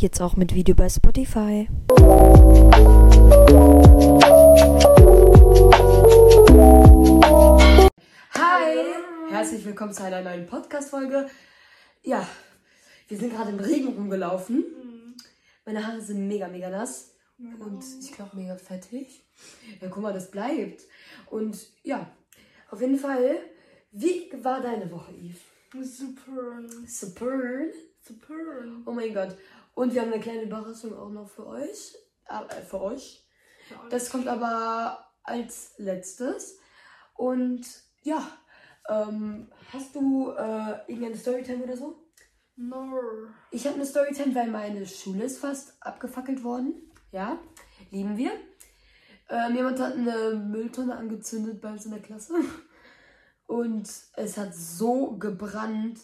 Jetzt auch mit Video bei Spotify. Hi, herzlich willkommen zu einer neuen Podcast-Folge. Ja, wir sind gerade im Regen rumgelaufen. Meine Haare sind mega, mega nass. Und ich glaube mega fettig. Ja, guck mal, das bleibt. Und ja, auf jeden Fall, wie war deine Woche, Eve? Super. Super. Super. Oh mein Gott. Und wir haben eine kleine Überraschung auch noch für euch. Äh, für euch. Das kommt aber als letztes. Und ja, ähm, hast du äh, irgendeine Storytime oder so? No. Ich habe eine Storytime, weil meine Schule ist fast abgefackelt worden. Ja, lieben wir. Ähm, jemand hat eine Mülltonne angezündet bei uns in der Klasse. Und es hat so gebrannt.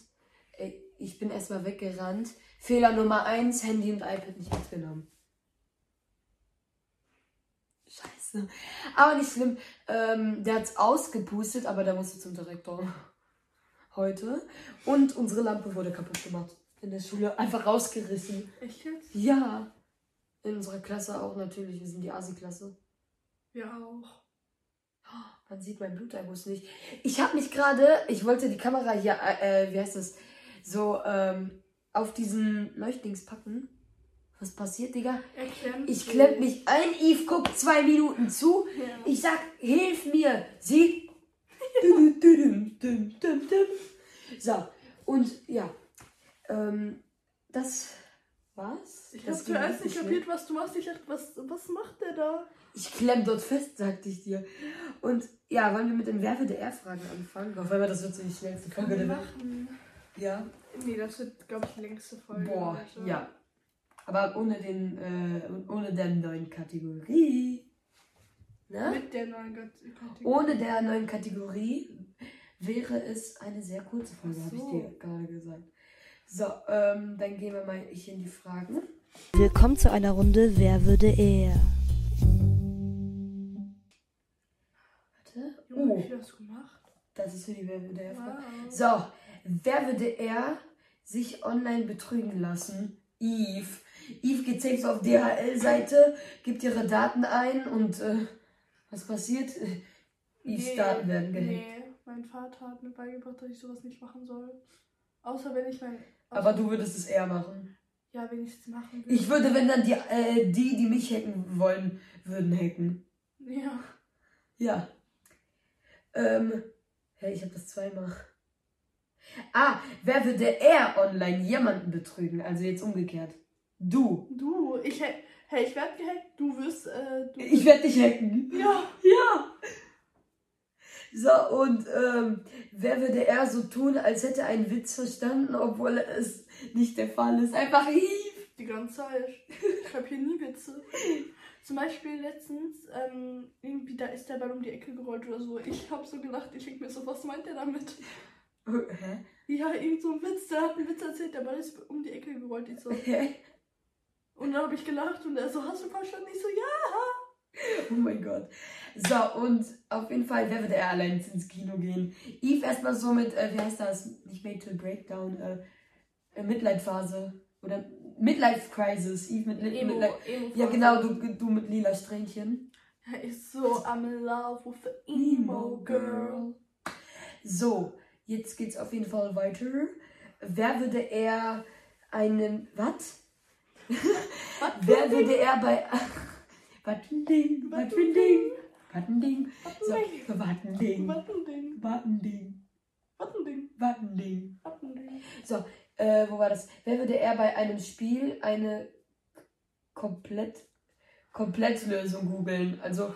Ich bin erstmal weggerannt. Fehler Nummer 1, Handy und iPad nicht mitgenommen. Scheiße. Aber nicht schlimm. Ähm, der hat's ausgepustet, aber der musste zum Direktor. Heute. Und unsere Lampe wurde kaputt gemacht. In der Schule. Einfach rausgerissen. Echt jetzt? Ja. In unserer Klasse auch natürlich. Wir sind die Asi-Klasse. Ja auch. Man sieht meinen Bluterguss nicht. Ich habe mich gerade, ich wollte die Kamera hier, äh, wie heißt das, so ähm, auf diesen Leuchtdings packen. Was passiert, Digga? Ich klemm mich ein, Eve guckt zwei Minuten zu. Ja. Ich sag, hilf mir. Sie. So, und ja, ähm, das war's. Ich Das hab zuerst nicht kapiert, was du machst. Ich dachte, was, was macht der da? Ich klemm dort fest, sagte ich dir. Und ja, wollen wir mit den Werfe der R-Fragen anfangen? Auf einmal, das wird so die schnellste Folge der Welt. machen. Ja. Nee, das wird, glaube ich, die längste Folge. Boah, heute. ja. Aber ohne den, äh, ohne der neuen Kategorie. Ne? Mit der neuen Kategorie. Ohne der neuen Kategorie wäre es eine sehr kurze Folge, Ach habe ich so. dir gerade gesagt. So, ähm, dann gehen wir mal hier in die Fragen. Willkommen zu einer Runde Wer würde er? Warte. Junge, Oh, wie viel hast du gemacht? das ist für die Wer würde er Frage. Wow. So, wer würde er sich online betrügen lassen? Eve. Eve geht safe auf DHL-Seite, gibt ihre Daten ein und äh, was passiert? Eves Nee, Daten werden gehackt. Nee, mein Vater hat mir beigebracht, dass ich sowas nicht machen soll. Außer wenn ich mein. Aber du würdest es eher machen. Ja, wenn ich es machen will. Ich würde, wenn dann die, äh, die, die mich hacken wollen, würden hacken. Ja. Ja. Ähm, hey, ich habe das zweimal. Ah, wer würde er online jemanden betrügen? Also jetzt umgekehrt. Du. Du, ich. hä- Hey, ich werde gehackt, du wirst. Äh, du Ich werde dich hacken. Ja. Ja. So, und ähm, wer würde er so tun, als hätte er einen Witz verstanden, obwohl es nicht der Fall ist? Einfach Eve. Die ganze Zeit. Ich habe hier nie Witze. Zum Beispiel letztens, ähm, irgendwie da ist der Ball um die Ecke gerollt oder so. Ich habe so gelacht, ich denke mir so, was meint der damit? Hä? Ja, irgend so ein Witz, der hat einen Witz erzählt, der Ball ist um die Ecke gerollt. Ich so. Hä? Und dann habe ich gelacht und er so, hast du verstanden? Ich so, ja. Oh mein Gott. So, und auf jeden Fall, wer würde er allein ins Kino gehen? Eve erstmal so mit, äh, wie heißt das? Nicht Made to Breakdown, äh, äh, Midlife-Phase. Oder Midlife-Crisis. Eve mit, mit, Emo, Midlife. Emo Ja, genau, du, du mit lila Strähnchen. Er ist so, I'm in love with the emo girl. So, jetzt geht's auf jeden Fall weiter. Wer würde er einen. Was? Wer würde er bei. Wattending, Wattending, Wattending. So, Wattending, Wattending, Wattending, Wattending, Wattending. Wattending. Äh, wo war das? Wer würde er bei einem Spiel eine komplett Komplettlösung googeln? Also,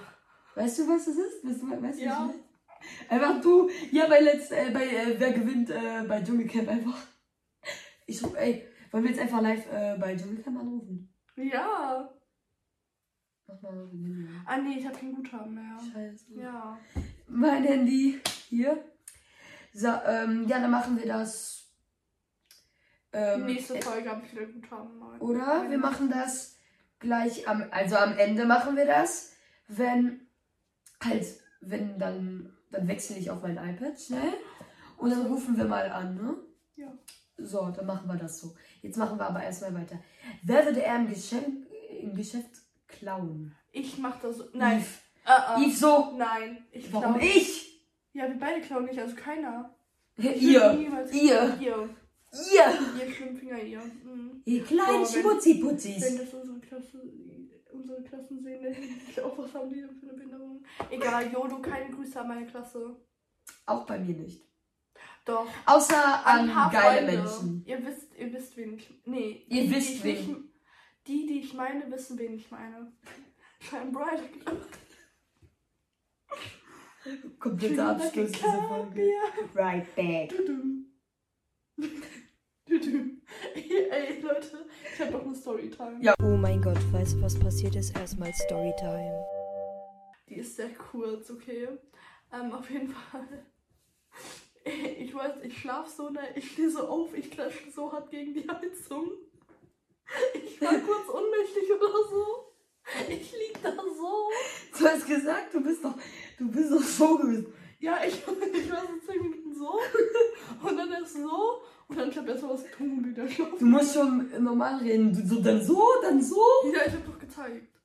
weißt du, was das ist? Weißt du, weißt du, Ja. was das ist? Einfach du, ja, bei letzt, äh, bei äh, wer gewinnt äh, bei Dschungelcamp einfach. Ich ruf, ey, wollen wir jetzt einfach live äh, bei Dschungelcamp anrufen? Ja. Mach mal mein Handy. an. Ah, nee, ich habe kein Guthaben mehr. Scheiße. Ja. Mein Handy hier. So, ähm, ja, dann machen wir das. Ähm, Nächste Folge habe ich wieder Guthaben. mal. Oder wir machen das gleich am, also am Ende machen wir das, wenn halt, wenn dann, dann wechsle ich auf mein iPad schnell und dann rufen wir mal an, ne? Ja. So, dann machen wir das so. Jetzt machen wir aber erstmal weiter. Wer würde eher im, Geschäft, im Geschäft klauen? Ich mach das so. Nein. Yves. Äh, äh. Yves so. Nein. Ich Warum klau- ich? Ja, wir beide klauen nicht, also keiner. Ich Ihr. Ihr. Ihr. Ihr. Ihr Schwimmfinger, ihr. Mhm. Ihr kleinen Schmutziputzis. Wenn das unsere Klasse, unsere Klassen sehen, die auch, was haben die denn für eine Behinderung? Egal, Jodo, keine Grüße an meine Klasse. Auch bei mir nicht. Doch. Außer An an ein paar geile Freunde. Menschen. Ihr wisst, ihr wisst, wen ich. Nee. Ihr die, wisst, die ich wen. nicht- Die, die ich meine, wissen, wen ich meine. Shine bright. Kompletter Abschluss dieser Folge. Right back. Ey, Leute, ich hab doch eine Storytime. Ja. Oh mein Gott, weißt du, was passiert ist? Erstmal Storytime. Die ist sehr kurz, okay? Ähm, auf jeden Fall. Ich weiß, ich schlaf so, ne? Ich stehe so auf, ich klatsche so hart gegen die Heizung. Ich war kurz ohnmächtig oder so. Ich lieg da so. Du hast gesagt, du bist doch, du bist doch so gewesen. Ja, ich, ich war so 10 Minuten so. Und dann erst so. Und dann erst mal was und wieder schlafen. Du musst schon normal reden. Du, so, dann so, dann so. Ja, ich hab doch gezeigt.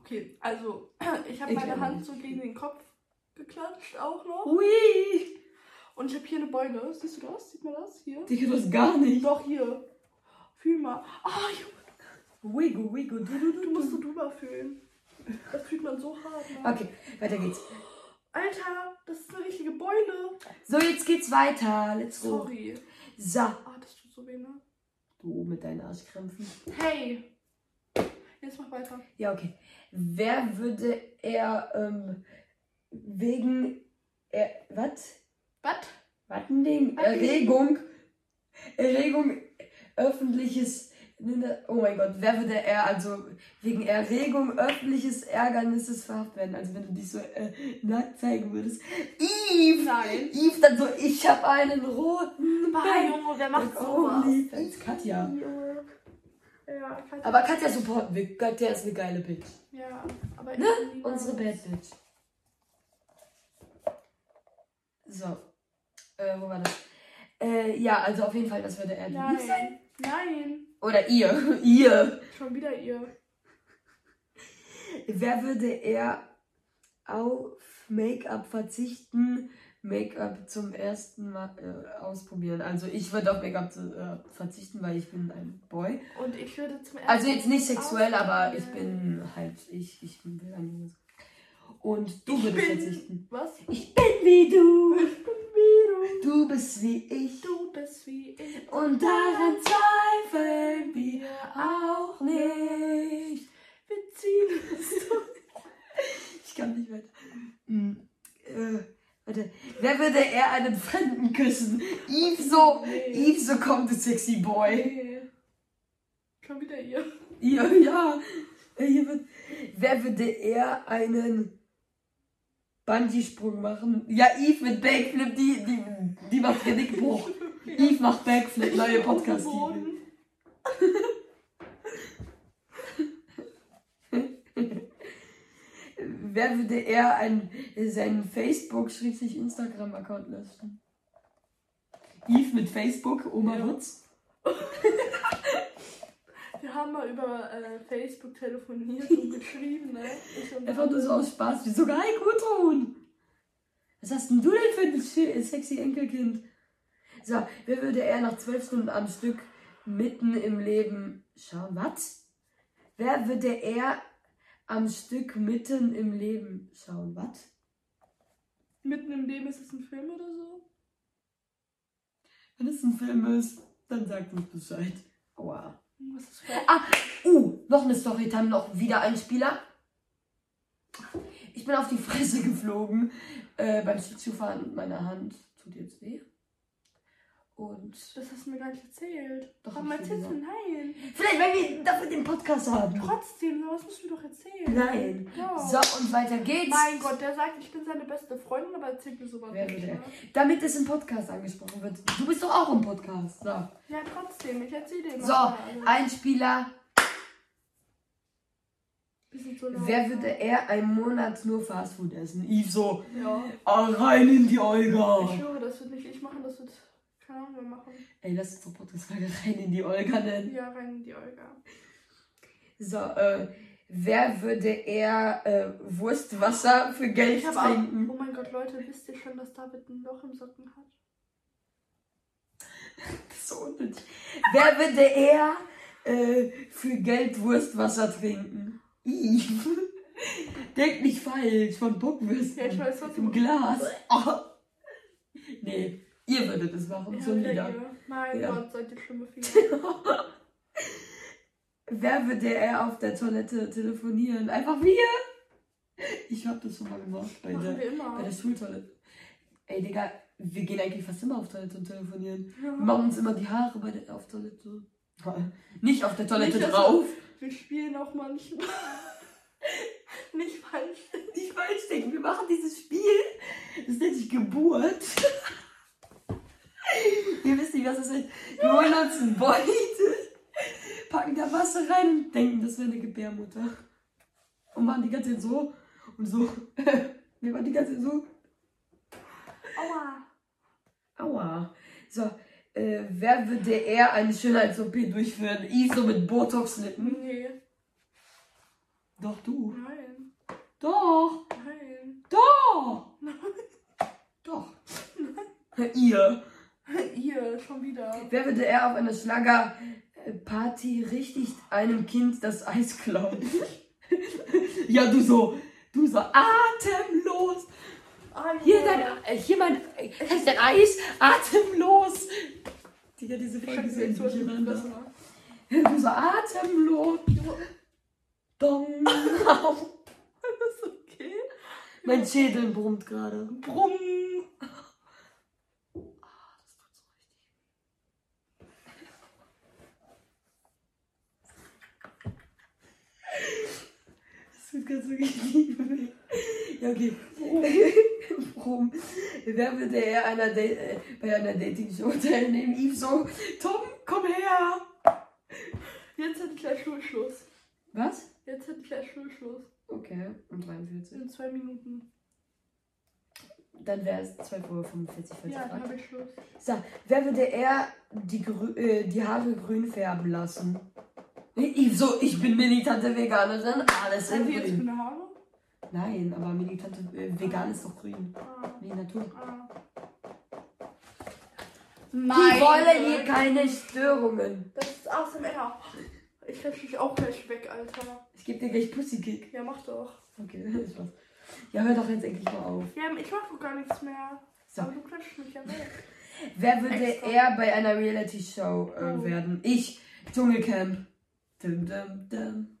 Okay, also, ich habe meine Hand so gegen den Kopf geklatscht auch noch. Ui. Und ich habe hier eine Beule. Siehst du das? Sieht man das? Hier? Digga, das gar nicht. Doch, hier. Fühl mal. Ah, Junge, Wiggle, wiggle, du, du, du, du musst so drüber fühlen. Das fühlt man so hart. Ne? Okay, weiter geht's. Alter, das ist eine richtige Beule. So, jetzt geht's weiter. Let's go. Sorry. So. Ah, das tut so weh, ne? Du mit deinen Arschkrämpfen. Hey. Jetzt mach weiter. Ja, okay. Wer würde er ähm, wegen er, was? Was? Was ein Ding? Erregung. Erregung öffentliches. Oh mein Gott, wer würde er also wegen Erregung öffentliches Ärgernisses verhaftet werden? Also wenn du dich so äh, nackt zeigen würdest. Eve! Nein. Eve dann so, ich habe einen roten Ball. Junge, wer macht sowas? lieb, als Katja. Ja, Katja. Aber Katja supporten wir. Katja ist eine geile Bitch. Ja, aber Ne? Unsere. Bad Bitch. So. Äh, wo war das? Äh, ja, also auf jeden Fall, das würde er lieb sein. Nein. Oder ihr. ihr. Schon wieder ihr. Wer würde er auf Make-up verzichten? Make-up zum ersten Mal äh, ausprobieren. Also ich würde auf Make-up äh, verzichten, weil ich bin ein Boy. Und ich würde zum ersten Also jetzt nicht sexuell, aber ich bin halt, ich, ich bin ein Junge. Und du Ich würdest bin- verzichten. Was? Ich bin wie du. Du bist wie ich. du. Bist wie ich. Und daran zweifeln wir auch nicht. Wir ziehen es durch. Ich kann nicht weiter. Hm, äh, warte. Wer würde eher einen Fremden küssen? Yves so. Nee. Yves so kommt, du sexy boy. Nee. Schon wieder ihr. Ja, ja. Wird, wer würde eher einen Bungee-Sprung machen? Ja, Yves mit Backflip, die, die, die macht Genickbruch. Yves macht Backflip, neue podcast. Wer würde eher einen, seinen Facebook-Instagram-Account löschen? Yves mit Facebook, Oma Ja. Wutz. Wir haben mal über äh, Facebook telefoniert und geschrieben, ne? Ich Einfach nur so aus Spaß. Wie sogar, hi Gudrun. Was hast denn du denn für ein sche- sexy Enkelkind? So, wer würde eher nach zwölf Stunden am Stück mitten im Leben schauen? Was? Wer würde eher am Stück mitten im Leben schauen? Was? Mitten im Leben ist es ein Film oder so? Wenn es ein Film ist, dann sagt uns Bescheid. Aua. Was ist für Ah, uh, noch eine Storytime, noch wieder ein Spieler. Ich bin auf die Fresse geflogen äh, beim Schlittschuhfahren und meine Hand tut jetzt weh. Und Das hast du mir gar nicht erzählt. Doch, dir erzählst du nein? vielleicht, wenn wir dafür den Podcast haben. Trotzdem, sowas musst du mir doch erzählen. Nein. Ja. So, und weiter geht's. Mein Gott, der sagt, ich bin seine beste Freundin, aber erzählt mir sowas Wer nicht. Ne? Damit es im Podcast angesprochen wird. Du bist doch auch im Podcast. So, Ja, trotzdem, ich erzähle dir so mal. ein Spieler. Wer würde eher einen Monat nur Fastfood essen? Yves so, Ja. ah, rein in die Ich Olga. schwöre, das wird nicht ich machen, das wird Keine Ahnung, wir machen. Ey, lass uns doch Podcast-Frage rein in die Olga nennen. Ja, rein in die Olga. So, äh, wer würde eher äh, Wurstwasser für Geld Ich habe auch. trinken? Oh mein Gott, Leute, wisst ihr schon, dass David ein Loch im Socken hat? Das ist so unnötig. wer würde eher äh, für Geld Wurstwasser trinken? Ih. Denk nicht falsch, von Bockwürsten. Ja, ich weiß, was Im Glas. Oh. Nee, ihr würdet es machen, Ja, so wieder. Mein Ja. Gott, seid ihr schlimme Viecher. Wer würde eher auf der Toilette telefonieren? Einfach wir? Ich hab das schon mal gemacht bei Machen der, wir immer. bei der Schultoilette. Ey, Digga, wir gehen eigentlich fast immer auf Toilette und telefonieren. Wir Ja. machen uns immer die Haare bei der, auf Toilette. Nicht auf der Toilette Nicht, drauf. Wir spielen auch manchmal. Nicht falsch. Nicht falsch denken, wir machen dieses Spiel. Das nennt sich Geburt. Ihr wisst nicht, was das ist. Wir holen uns einen Beutel, packen da Wasser rein und denken, das wäre eine Gebärmutter. Und machen die ganze Zeit so und so. Wir machen die ganze Zeit so. Aua. Aua. So, äh, wer würde eher eine Schönheits-OP durchführen? Ich so mit Botox-Lippen? Nee. Doch, du. Nein. Doch. Nein. Doch. Doch. Ihr. Ihr, schon wieder. Wer würde eher auf einer Schlagerparty richtig einem Kind das Eis klauen? ja, du so. Du so atemlos. Hier dein, äh, hier mein, äh, dein Eis, atemlos. Digga, diese Folge ist jetzt durcheinander. Du so atemlos. Dong. Ist okay. mein Schädel brummt gerade. Brumm. Das tut ganz nicht weh. Ja, okay. Wer würde eher einer äh, bei einer Dating-Show teilnehmen? Yves so, Tom, komm her. Jetzt hätte ich gleich Schulschluss. Was? Jetzt hätte ich gleich Schulschluss. Okay, um 43. In zwei Minuten. Dann wäre es 12.45 Uhr, falls Ja, ihr dann habe ich Schluss. So, wer würde eher die, grü äh, die Haare grün färben lassen? Ich, so, ich bin militante Veganerin, alles in Haben die jetzt grün. grüne Haare? Nein, aber militante äh, vegan ist doch grün. Ah. Nee, Natur. Ah. Die wollen hier keine Störungen. Das ist ASMR. Ich lösche dich auch gleich weg, Alter. Ich gebe dir gleich Pussykick. Ja, mach doch. Okay, ist was. Ja, hör doch jetzt endlich mal auf. Ja, ich mach doch gar nichts mehr. So. Aber du klatschst mich ja weg. Wer würde Extra. eher bei einer Reality-Show äh, Oh. werden? Ich, Dschungelcamp. Dum, dum, dum.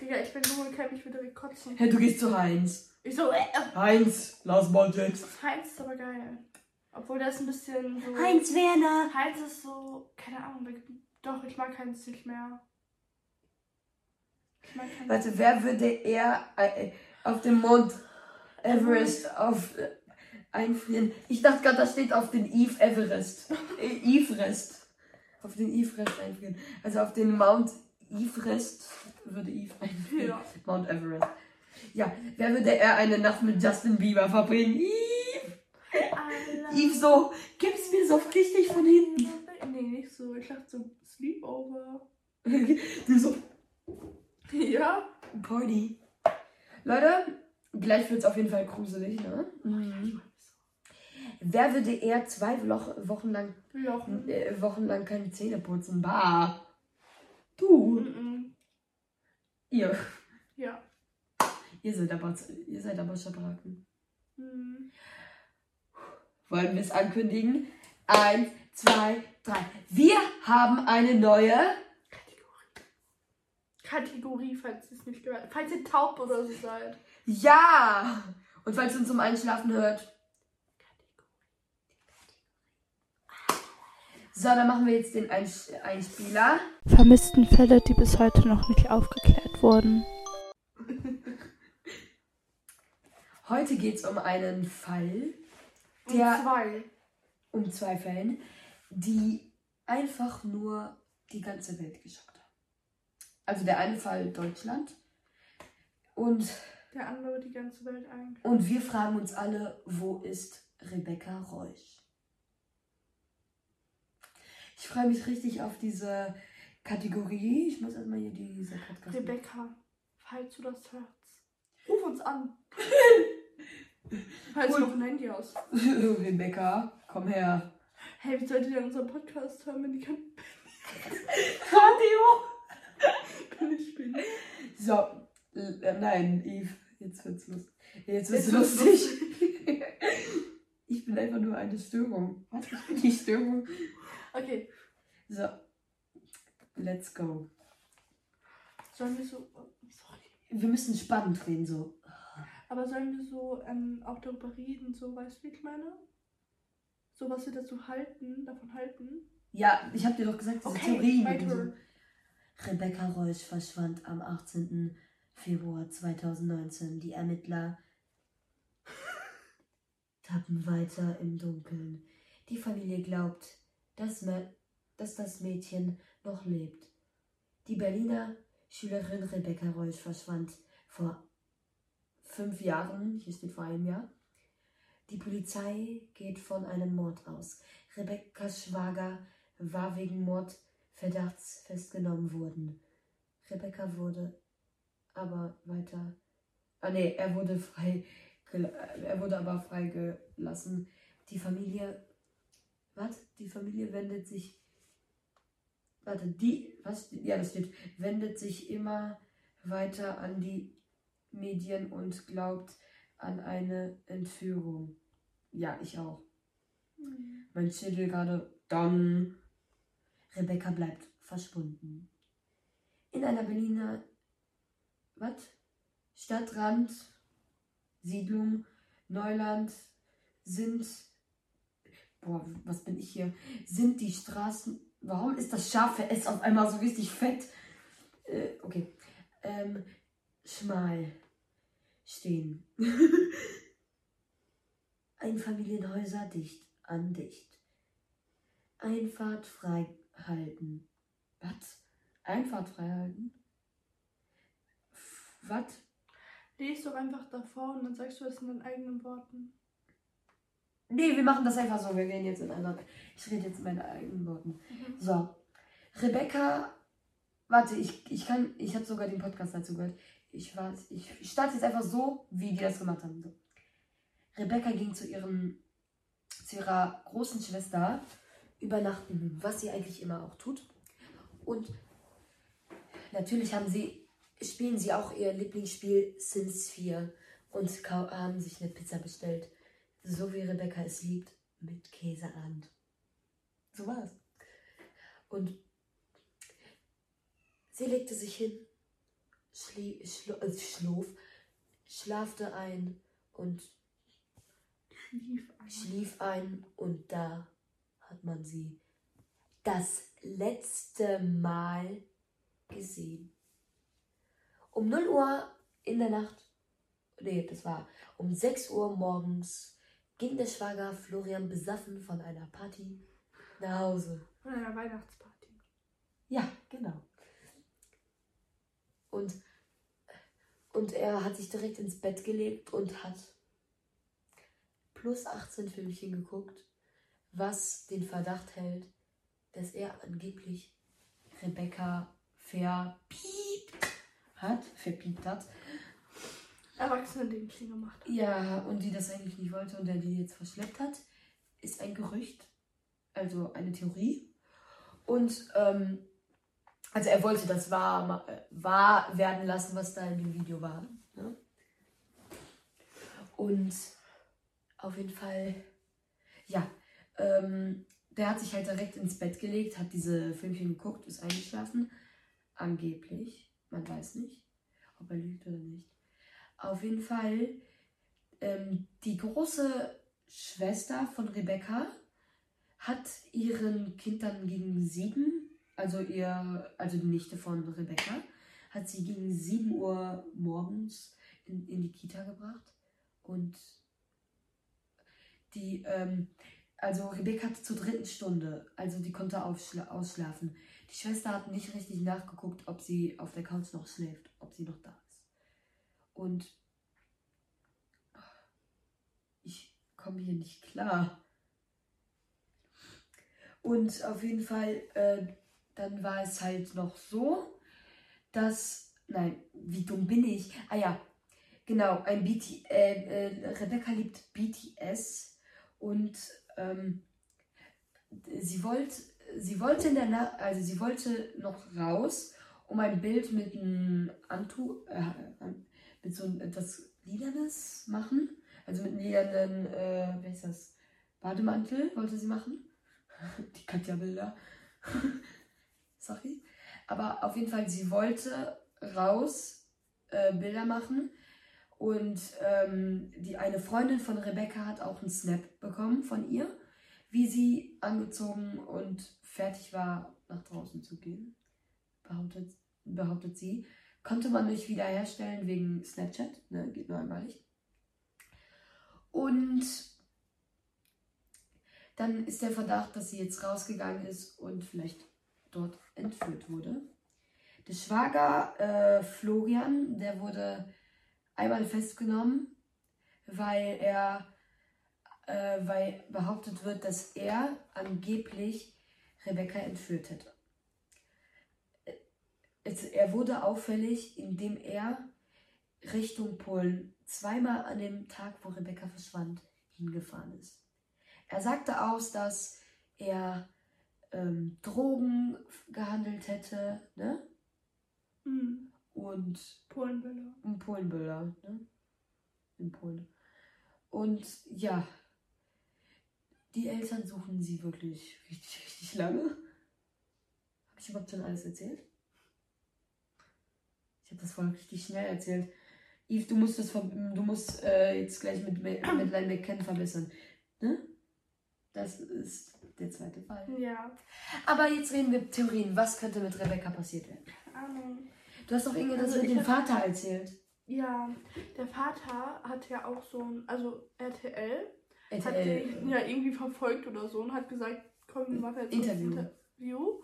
Digga, ich bin Dschungelcamp, ich würde kotzen. Hey, du gehst zu Heinz. Ich so, äh, Heinz, lass mal jetzt. Heinz ist aber geil. Obwohl der ist ein bisschen so. Werner. Heinz ist so, keine Ahnung, doch, ich mag Heinz nicht mehr. Ich mag Heinz. Warte, wer würde eher äh, auf dem Mount Everest auf äh, einfrieren? Ich dachte gerade, das steht auf den Eve Everest. Äh, Everest. Auf den Everest einfrieren. Also auf den Mount Everest würde Eve einfrieren. Ja. Mount Everest. Ja, wer würde eher eine Nacht mit Justin Bieber verbringen? Eve. Eve so, gib's mir so richtig von hinten. Nee, nicht so. Ich dachte so Sleepover. Du so, Ja? Party. Leute, gleich wird's auf jeden Fall gruselig, ne? Wer würde eher zwei Wochen lang, Jochen. äh, Wochen lang keine Zähne putzen? Bah. Du. Mhm. Ihr. Ja. Ihr seid aber, ihr seid aber Schabraken. Mhm. Wollen wir es ankündigen? Eins, zwei, drei. Wir haben eine neue. Kategorie, falls ihr es nicht gehört Falls ihr taub oder so seid. Ja! Und falls ihr uns zum Einschlafen hört. So, dann machen wir jetzt den Eins Einspieler. Vermissten Fälle, die bis heute noch nicht aufgeklärt wurden. Heute geht es um einen Fall, der zwei. um zwei Fällen, die einfach nur die ganze Welt geschockt haben. Also der eine Fall Deutschland und, Der andere die ganze Welt eigentlich. und wir fragen uns alle, wo ist Rebecca Reusch? Ich freue mich richtig auf diese Kategorie. Ich muss erstmal hier diese Podcast. Rebecca, falls du das hörst, ruf uns an. falls du noch ein Handy hast. Rebecca, komm her. Hey, wie solltet ihr unseren Podcast hören, wenn die kein Radio! Bin ich bin? So, äh, nein, Eve, jetzt wird's lustig. Jetzt wird's Jetzt wird's lustig. ich bin einfach nur eine Störung. Was? Ich bin die Störung. Okay, So, let's go. sollen wir so. oh, Sorry. Wir müssen spannend reden, so. Aber sollen wir so ähm, auch darüber reden, so weißt du, wie ich meine? So was wir dazu halten, davon halten. Ja, ich habe dir doch gesagt, diese Okay, Theorien. so. Rebecca Reusch verschwand am 18. Februar 2019. Die Ermittler tappen weiter im Dunkeln. Die Familie glaubt, dass, dass das Mädchen noch lebt. Die Berliner Schülerin Rebecca Reusch verschwand vor fünf Jahren, hier steht vor einem Jahr. Die Polizei geht von einem Mord aus. Rebecca's Schwager war wegen Mordverdachts festgenommen worden. Rebecca wurde aber weiter. Ah nee, er wurde frei. Er wurde aber freigelassen. Die Familie. Was? Die Familie wendet sich. Warte, die. Was? Ja, das steht. Wendet sich immer weiter an die Medien und glaubt an eine Entführung. Ja, ich auch. Mein Schädel gerade. Dann. Rebecca bleibt verschwunden. In einer Berliner. Was? Stadtrand. Siedlung. Neuland. Sind. Boah, was bin ich hier? Sind die Straßen. Warum ist das scharfe S auf einmal so richtig fett? Äh, okay. Ähm, schmal stehen. Einfamilienhäuser dicht an dicht. Einfahrt frei halten. Was? Einfahrt frei halten? Was? Lies doch einfach davor und dann sagst du es in deinen eigenen Worten. Nee, wir machen das einfach so. Wir gehen jetzt in einer. Ich rede jetzt in meinen eigenen Worten. So. Rebecca. Warte, ich, ich kann. Ich habe sogar den Podcast dazu gehört. Ich weiß. Ich starte jetzt einfach so, wie die das gemacht haben. So. Rebecca ging zu ihrem. zu ihrer großen Schwester übernachten, was sie eigentlich immer auch tut. Und natürlich haben sie, spielen sie auch ihr Lieblingsspiel Sims 4 und haben sich eine Pizza bestellt. So wie Rebecca es liebt, mit Käserand. So war's. Und sie legte sich hin, schlie, schlo, äh, schlof, schlafte ein und Schlief ein. schlief ein und da hat man sie das letzte Mal gesehen. Um 0 Uhr in der Nacht, nee, das war um 6 Uhr morgens, ging der Schwager Florian besoffen von einer Party nach Hause. Von einer Weihnachtsparty. Ja, genau. Und, und er hat sich direkt ins Bett gelegt und hat plus 18 Filmchen geguckt, was den Verdacht hält, dass er angeblich Rebecca verpiept hat, verpiept hat. Erwachsene-Dingchen gemacht. Ja, und die das eigentlich nicht wollte und der die jetzt verschleppt hat, ist ein Gerücht, also eine Theorie. Und ähm, also er wollte das wahr, wahr werden lassen, was da in dem Video war. Ne? Und auf jeden Fall, ja, ähm, der hat sich halt direkt ins Bett gelegt, hat diese Filmchen geguckt, ist eingeschlafen. Angeblich. Man weiß nicht, ob er lügt oder nicht. Auf jeden Fall, ähm, die große Schwester von Rebecca hat ihren Kind dann gegen sieben, also ihr, also die Nichte von Rebecca, hat sie gegen sieben Uhr morgens in, in die Kita gebracht. Und die, ähm, also Rebecca hatte zur dritten Stunde, also die konnte aufschla ausschlafen. Die Schwester hat nicht richtig nachgeguckt, ob sie auf der Couch noch schläft, ob sie noch da ist. Und ich komme hier nicht klar. Und auf jeden Fall, äh, dann war es halt noch so, dass, nein, wie dumm bin ich? Ah ja, genau, ein BT, äh, äh, Rebecca liebt BTS und ähm, sie wollte, sie wollte in der Nacht, also sie wollte noch raus, um ein Bild mit einem Antu, äh, mit so etwas Lilanes machen, also mit einem lilanen, äh, wie heißt das, Bademantel wollte sie machen. Die Katja-Bilder. Sorry. Aber auf jeden Fall, sie wollte raus äh, Bilder machen. Und ähm, die, eine Freundin von Rebecca hat auch einen Snap bekommen von ihr, wie sie angezogen und fertig war, nach draußen zu gehen. Behauptet, behauptet sie. Konnte man nicht wiederherstellen wegen Snapchat. Ne, geht nur einmalig. Und dann ist der Verdacht, dass sie jetzt rausgegangen ist und vielleicht dort entführt wurde. Der Schwager äh, Florian, der wurde einmal festgenommen, weil er, äh, weil behauptet wird, dass er angeblich Rebecca entführt hätte. Es, er wurde auffällig, indem er Richtung Polen zweimal an dem Tag, wo Rebecca verschwand, hingefahren ist. Er sagte aus, dass er ähm, Drogen gehandelt hätte, ne? Hm. Und Polenböller. in Polenböller, ne? In Polen. Und ja, die Eltern suchen sie wirklich richtig, richtig lange. Habe ich überhaupt schon alles erzählt? Ich habe das voll richtig schnell erzählt. Yves, du musst das du musst äh, jetzt gleich mit, mit Madeleine McCann verbessern. Ne? Das ist der zweite Fall. Ja. Aber jetzt reden wir Theorien. Was könnte mit Rebecca passiert werden? Ahnung. Du hast doch irgendwas Also mit dem hab- Vater erzählt. Ja, der Vater hat ja auch so ein, also RTL, hat RTL. den ja irgendwie verfolgt oder so und hat gesagt, komm, wir machen jetzt so ein Interview. Interview.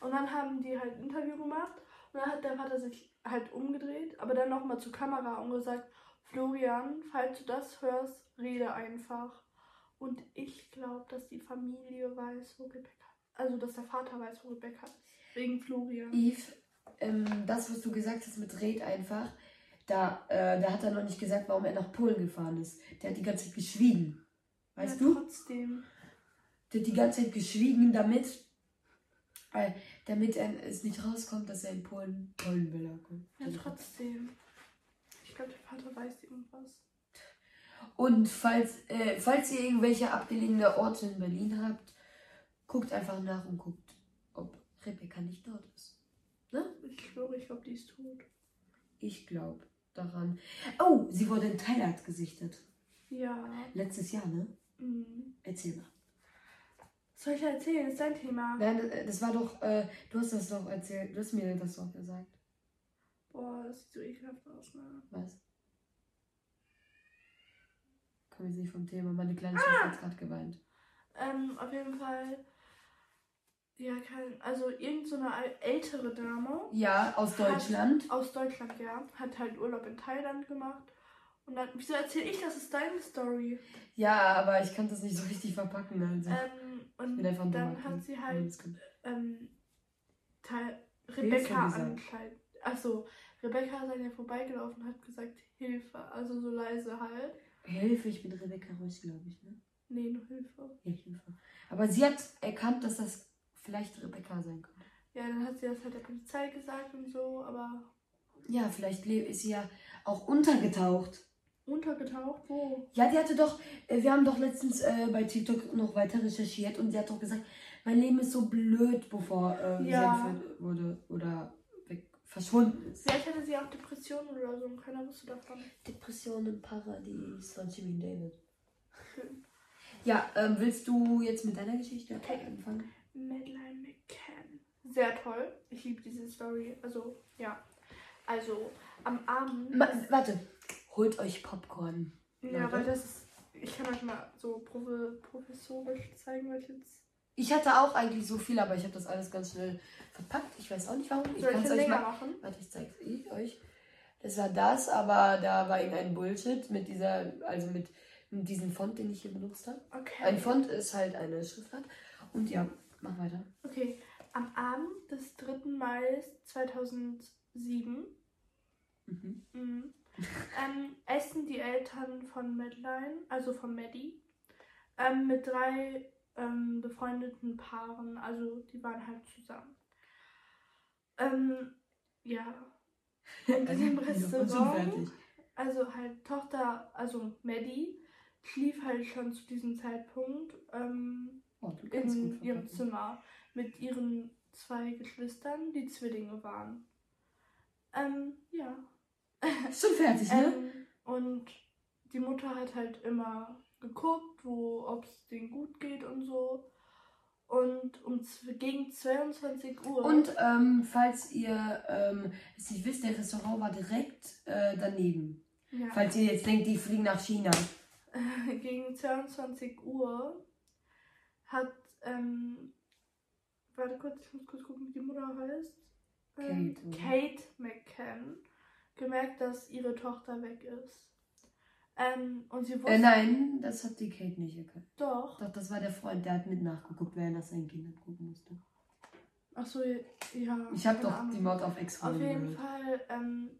Und dann haben die halt ein Interview gemacht und dann hat der Vater sich halt umgedreht, aber dann nochmal zur Kamera und gesagt, Florian, falls du das hörst, rede einfach. Und ich glaube, dass die Familie weiß, wo Rebecca Also, dass der Vater weiß, wo Rebecca ist. Wegen Florian. Yves, ähm, das, was du gesagt hast mit Red einfach, da, äh, da hat er noch nicht gesagt, warum er nach Polen gefahren ist. Der hat die ganze Zeit geschwiegen. Weißt ja, du? Trotzdem. Der hat die ganze Zeit geschwiegen, damit, äh, damit er, es nicht rauskommt, dass er in Polen Polenbilder kommt. Ja, trotzdem. Ich glaube, der Vater weiß irgendwas. Und falls, äh, falls ihr irgendwelche abgelegene Orte in Berlin habt, guckt einfach nach und guckt, ob Rebecca nicht dort ist. Ich schwöre, ich glaube, die ist tot. Ich glaube daran. Oh, sie wurde in Thailand gesichtet. Ja. Letztes Jahr, ne? Mhm. Erzähl mal. Soll ich erzählen? Das ist dein Thema. Nein, äh, das war doch, äh, du hast das doch erzählt, du hast mir das doch gesagt. Boah, das sieht so ekelhaft aus, ne? Was? Komm jetzt nicht vom Thema, meine kleine Schwester hat gerade geweint. Ähm, auf jeden Fall. Ja, kein. Also, irgend so eine ältere Dame Ja, aus Deutschland. aus Deutschland, ja, hat halt Urlaub in Thailand gemacht. Und dann, wieso erzähle ich, das ist deine Story? Ja, aber ich kann das nicht so richtig verpacken. Also. Ähm, und dann hat sie halt ähm, Rebecca anscheinend. Achso, Rebecca ist an ihr vorbeigelaufen und hat gesagt, Hilfe. Also so leise halt. Hilfe, ich bin Rebecca Reusch, glaube ich, ne? Nee, nur Hilfe. Ja, Hilfe. Aber sie hat erkannt, dass das vielleicht Rebecca sein könnte. Ja, dann hat sie das halt der Polizei gesagt und so, aber Ja, vielleicht le- ist sie ja auch untergetaucht. Untergetaucht, wo? Ja, die hatte doch, äh, wir haben doch letztens äh, bei TikTok noch weiter recherchiert und sie hat doch gesagt, mein Leben ist so blöd, bevor äh, sie Ja. entführt wurde oder weg, verschwunden ist. Vielleicht hatte sie auch Depressionen oder so und keiner wusste davon. Depression im Paradies von Jimmy David. Schön. Ja, ähm, willst du jetzt mit deiner Geschichte Okay. anfangen? Madeleine McCann. Sehr toll. Ich liebe diese Story. Also, ja. Also, am Abend. Ma warte, holt euch Popcorn. ja, Leute. weil das ist. Ich kann euch mal so profe professorisch zeigen, was jetzt. Ich hatte auch eigentlich so viel, aber ich habe das alles ganz schnell verpackt. Ich weiß auch nicht warum. Ich kann es euch mal. machen? Warte, ich zeig's ich- euch. Das war das, aber da war irgendein Bullshit mit dieser, also mit, mit diesem Font, den ich hier benutzt habe. Okay. Ein Font ist halt eine Schriftart. Und ja, Mach weiter. Okay, am Abend des 3. Mai 2007 Mhm. mhm, ähm, essen die Eltern von Madeline, also von Maddie, ähm, mit drei ähm, befreundeten Paaren, also die waren halt zusammen. Ähm, ja. In diesem Also, schon Restaurant, also halt Tochter, also Maddie, schlief halt schon zu diesem Zeitpunkt ähm, Oh, in ihrem. Zimmer mit ihren zwei Geschwistern, die Zwillinge waren. Ähm, ja. Schon fertig, ne? Ähm, und die Mutter hat halt immer geguckt, wo, ob es denen gut geht und so. Und um gegen 22 Uhr. Und ähm, falls ihr ähm, es nicht wisst, der Restaurant war direkt äh, daneben. ja, Falls ihr jetzt denkt, die fliegen nach China. gegen 22 Uhr hat, ähm, warte kurz, ich muss kurz gucken, wie die Mutter heißt. Ähm, Kate? Kate McCann gemerkt, dass ihre Tochter weg ist. Ähm, und sie wusste Äh, nein, das hat die Kate nicht erkannt. doch. Doch, das war der Freund, der hat mit nachgeguckt, wer nach seinen Kindern gucken musste. Achso, ja. Ich habe doch Ahnung. die Mord auf ex Auf jeden gehört. Fall, ähm,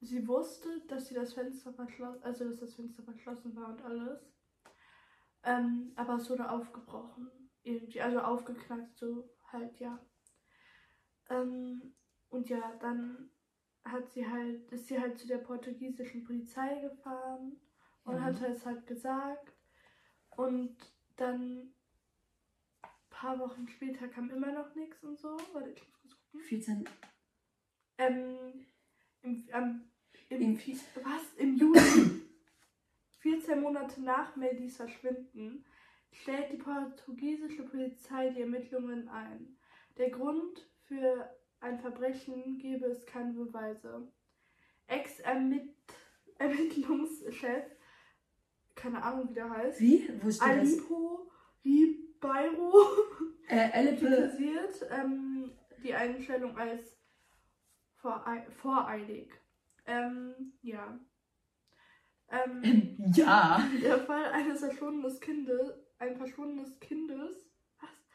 sie wusste, dass sie das Fenster verschlossen, also dass das Fenster verschlossen war und alles. Ähm, aber es wurde aufgebrochen. Irgendwie, also aufgeknackt, so halt, ja. Ähm, und ja, dann hat sie halt, ist sie halt zu der portugiesischen Polizei gefahren und Ja. hat es halt gesagt. Und dann ein paar Wochen später kam immer noch nichts und so. Warte, ich muss kurz gucken. 14. Ähm, im, am, im, Im- was? Im Juli, 14 Monate nach Maddys Verschwinden, stellt die portugiesische Polizei die Ermittlungen ein. Der Grund für ein Verbrechen gebe es keine Beweise. Ex-Ermittlungschef, keine Ahnung wie der heißt, Wie? Wo steht das? Alipo Ribeiro, Äh, kritisiert ähm, die Einstellung als vorei voreilig. Ähm, ja. Ähm, Ja. der Fall eines verschwundenen Kindes, ein verschwundenes Kindes,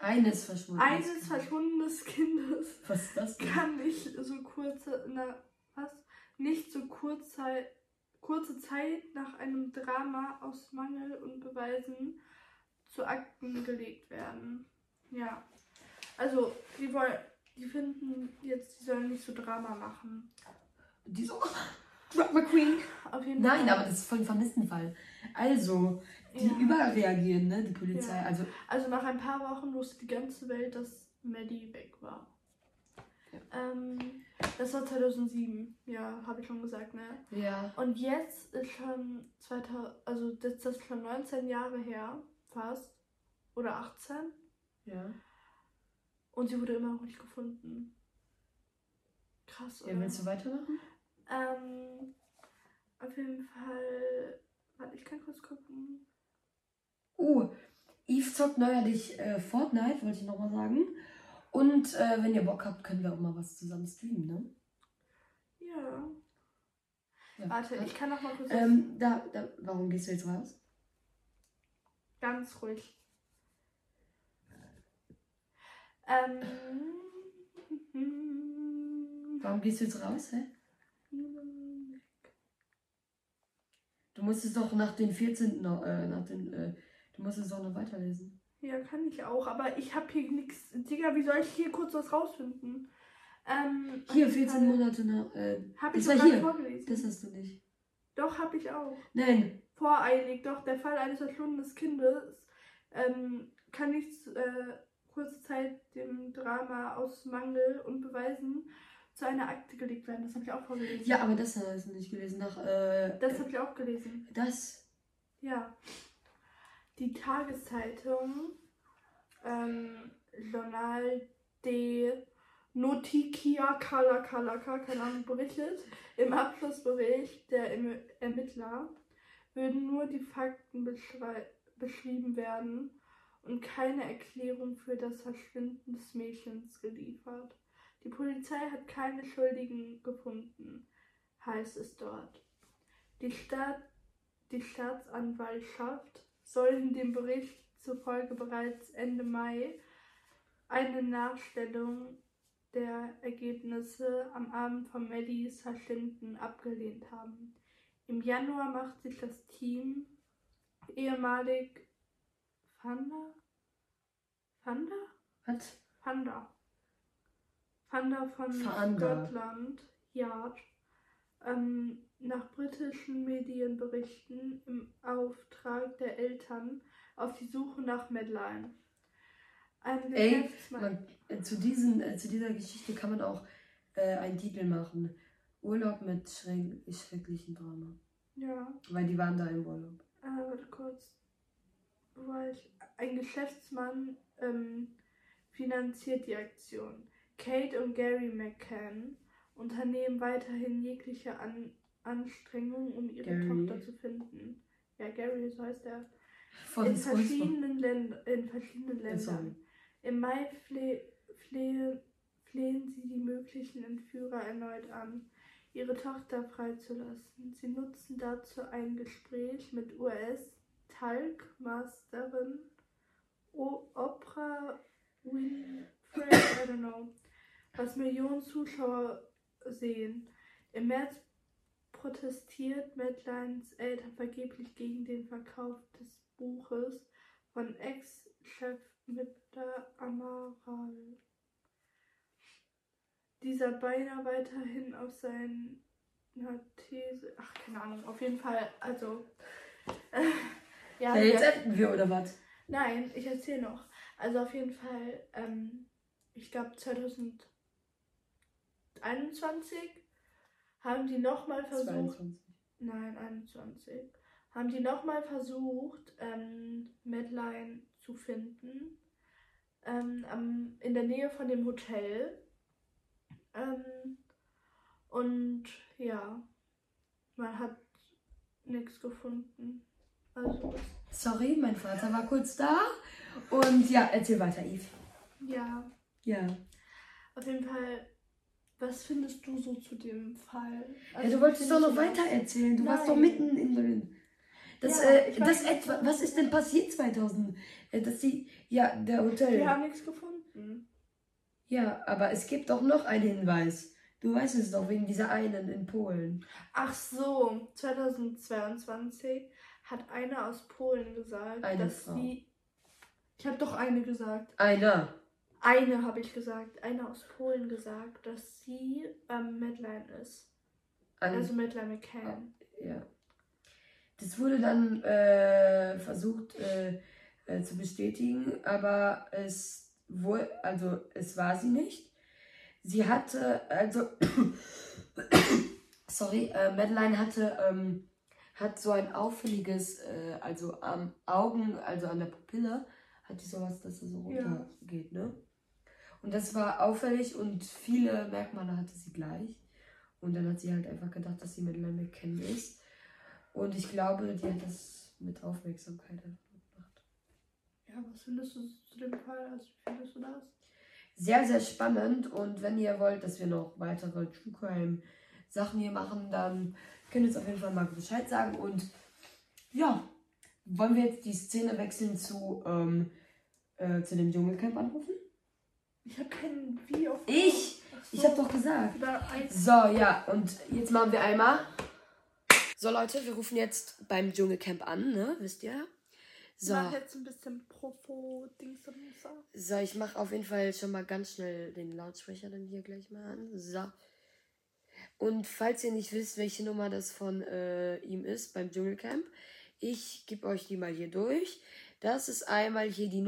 Eines verschwunden. eines verschwundenes Kindes Was ist das denn? kann nicht so kurze, na, was? Nicht so kurze, kurze Zeit nach einem Drama aus Mangel und Beweisen zu Akten gelegt werden. Ja. Also, die wollen, die finden jetzt, die sollen nicht so Drama machen. Die so. Drop McQueen. Auf jeden Nein, Fall. aber das ist voll ein Vermisstenfall. Also, die Ja. überreagieren, ne? Die Polizei. Ja. Also, Also nach ein paar Wochen wusste die ganze Welt, dass Maddie weg war. Ähm, das war 2007, ja, habe ich schon gesagt, ne? ja. Und jetzt ist schon 2000, also das das ist schon 19 Jahre her, fast. Oder 18. Ja. Und sie wurde immer noch nicht gefunden. Krass, oder? Ja, willst du weitermachen? ähm, auf jeden Fall. Warte, ich kann kurz gucken. Uh, Eve zockt neuerlich äh, Fortnite, wollte ich nochmal sagen. Und äh, wenn ihr Bock habt, können wir auch mal was zusammen streamen, ne? Ja. Ja. Warte, ich kann noch mal kurz. Ähm, da, da, warum gehst du jetzt raus? Ganz ruhig. Ähm. Warum gehst du jetzt raus, hä? Du musstest doch nach den 14. noch, äh, nach den, äh, du musstest doch noch weiterlesen. Ja, kann ich auch, aber ich habe hier nichts. Digga, wie soll ich hier kurz was rausfinden? Ähm, Hier, 14 Monate nach, äh, Habe ich das war hier. vorgelesen. das hast du nicht. doch, habe ich auch. Nein, Voreilig, doch, der Fall eines verschwundenen Kindes ähm, kann nicht äh, kurze Zeit dem Drama aus Mangel und Beweisen zu einer Akte gelegt werden. Das habe ich auch vorgelesen. ja, aber das hast du nicht gelesen. Nach, äh, Das habe ich auch gelesen. das, Ja. Die Tageszeitung ähm, Journal de Noticia Kala Kala Kala, keine Ahnung, berichtet, im Abschlussbericht der Erm- Ermittler würden nur die Fakten beschrieben werden und keine Erklärung für das Verschwinden des Mädchens geliefert. Die Polizei hat keine Schuldigen gefunden, heißt es dort. Die, Staat, die Staatsanwaltschaft soll in dem Bericht zufolge bereits Ende Mai eine Nachstellung der Ergebnisse am Abend von Maddies Verschwinden abgelehnt haben. Im Januar macht sich das Team ehemalig Fanda? Fanda? Was? Fanda. Fanda von Fanda. Scotland Yard ähm, nach britischen Medienberichten im Auftrag der Eltern auf die Suche nach Madeline. Ein Ey, man, äh, zu, diesen, äh, zu dieser Geschichte kann man auch äh, einen Titel machen. Urlaub mit schreck, schrecklichen Drama. Ja, Weil die waren da im Urlaub. äh, warte kurz. Ich? Ein Geschäftsmann ähm, finanziert die Aktion. Kate und Gary McCann unternehmen weiterhin jegliche An Anstrengungen, um ihre Gary. Tochter zu finden. Ja, Gary, so heißt er. Von in, verschiedenen in verschiedenen sorry. Ländern. Im Mai fle flehe flehen sie die möglichen Entführer erneut an, ihre Tochter freizulassen. Sie nutzen dazu ein Gespräch mit US-Talkmasterin Oprah Winfrey, I don't know, was Millionen Zuschauer sehen. Im März protestiert Madelines Eltern vergeblich gegen den Verkauf des Buches von Ex-Chef Mr. Amaral. Dieser beinahe weiterhin auf seiner These. Ach, keine Ahnung, auf jeden Fall, also. Äh, ja, Ja, jetzt enden wir, oder was? nein, ich erzähle noch. Also, auf jeden Fall, ähm, ich glaube 2021 haben die nochmal versucht. 22. Nein, 21. Haben die nochmal versucht, ähm, Madeline zu finden. Ähm, am, in der Nähe von dem Hotel. Ähm, und ja, man hat nichts gefunden. Also, Sorry, mein Vater war kurz da. Und ja, erzähl weiter, Eve. ja, Ja. auf jeden Fall. Was findest du so zu dem Fall? ja Also, du wolltest doch noch weiter erzählen. Du warst Nein. doch mitten in drin. Das, Ja, äh, das etwa, was- ist denn passiert 2000? Äh, dass sie, ja, der Hotel. Wir haben nichts gefunden. Ja, aber es gibt doch noch einen Hinweis. Du weißt es doch, wegen dieser einen in Polen. Ach so, 2022 hat eine aus Polen gesagt, Eine dass Frau. sie. Ich habe doch eine gesagt. Einer. Eine habe ich gesagt. Eine aus Polen gesagt, dass sie ähm, Madeline ist. An, Also Madeline McCann. ja. Das wurde dann äh, versucht äh, äh, zu bestätigen, aber es wohl, also es war sie nicht. Sie hatte, also, sorry, äh, Madeline hatte, ähm, hat so ein auffälliges, äh, also am Augen, also an der Pupille, hat die sowas, dass es so Ja. runtergeht, ne? Und das war auffällig und viele Merkmale hatte sie gleich. Und dann hat sie halt einfach gedacht, dass sie Madeline McCann ist. Und ich glaube, die hat das mit Aufmerksamkeit einfach gemacht. Ja, was findest du zu dem Fall? Also, wie findest du das? Sehr, sehr spannend. Und wenn ihr wollt, dass wir noch weitere True Crime Sachen hier machen, dann könnt ihr uns auf jeden Fall mal Bescheid sagen. Und ja, wollen wir jetzt die Szene wechseln zu, ähm, äh, zu dem Dschungelcamp anrufen? Ich habe keinen Wie auf. Ich? So. Ich habe doch gesagt. So, ja, und jetzt machen wir einmal. So, Leute, wir rufen jetzt beim Dschungelcamp an, ne? Wisst ihr? So, Mach jetzt ein bisschen Profo-Dings. so ich mache auf jeden Fall schon mal ganz schnell den Lautsprecher dann hier gleich mal an. So. Und falls ihr nicht wisst, welche Nummer das von äh, ihm ist beim Dschungelcamp, ich gebe euch die mal hier durch. Das ist einmal hier die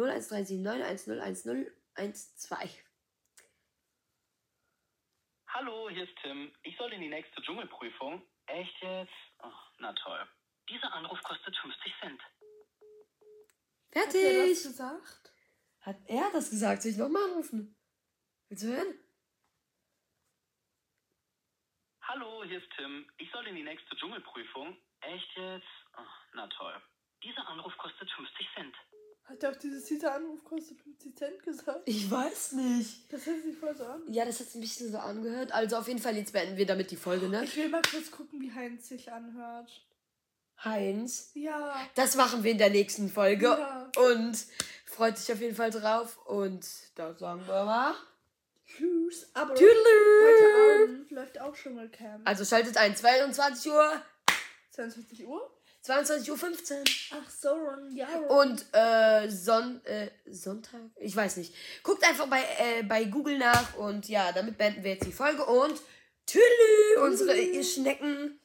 01379101012. Hallo, hier ist Tim. Ich soll in die nächste Dschungelprüfung. Echt jetzt? Oh, na toll. Dieser Anruf kostet 50 Cent. Hat er das Fertig! gesagt? Hat er das gesagt? Soll ich nochmal anrufen? Willst du hören? Hallo, hier ist Tim. Ich soll in die nächste Dschungelprüfung. Echt jetzt? Oh, na toll. Dieser Anruf kostet 50 Cent. Hat er auch dieses dieser Anruf kostet 50 Cent gesagt? Ich weiß nicht. Das hört sich voll so an. Ja, das hat sich ein bisschen so angehört. Also auf jeden Fall, jetzt beenden wir damit die Folge, ne? Ich will mal kurz gucken, wie Heinz sich anhört. Heinz. Ja. Das machen wir in der nächsten Folge. Ja. Und freut sich auf jeden Fall drauf. Und da sagen wir mal. Tschüss. Aber Tüdelü. heute Abend läuft auch Dschungelcamp. Also schaltet ein 22 Uhr, 22 Uhr? 22 Uhr 15. Ach so, Ron, ja. Ron. Und äh, Son äh, Sonntag? Ich weiß nicht. Guckt einfach bei, äh, bei Google nach und ja, damit beenden wir jetzt die Folge und Tüdelü, unsere ihr Schnecken.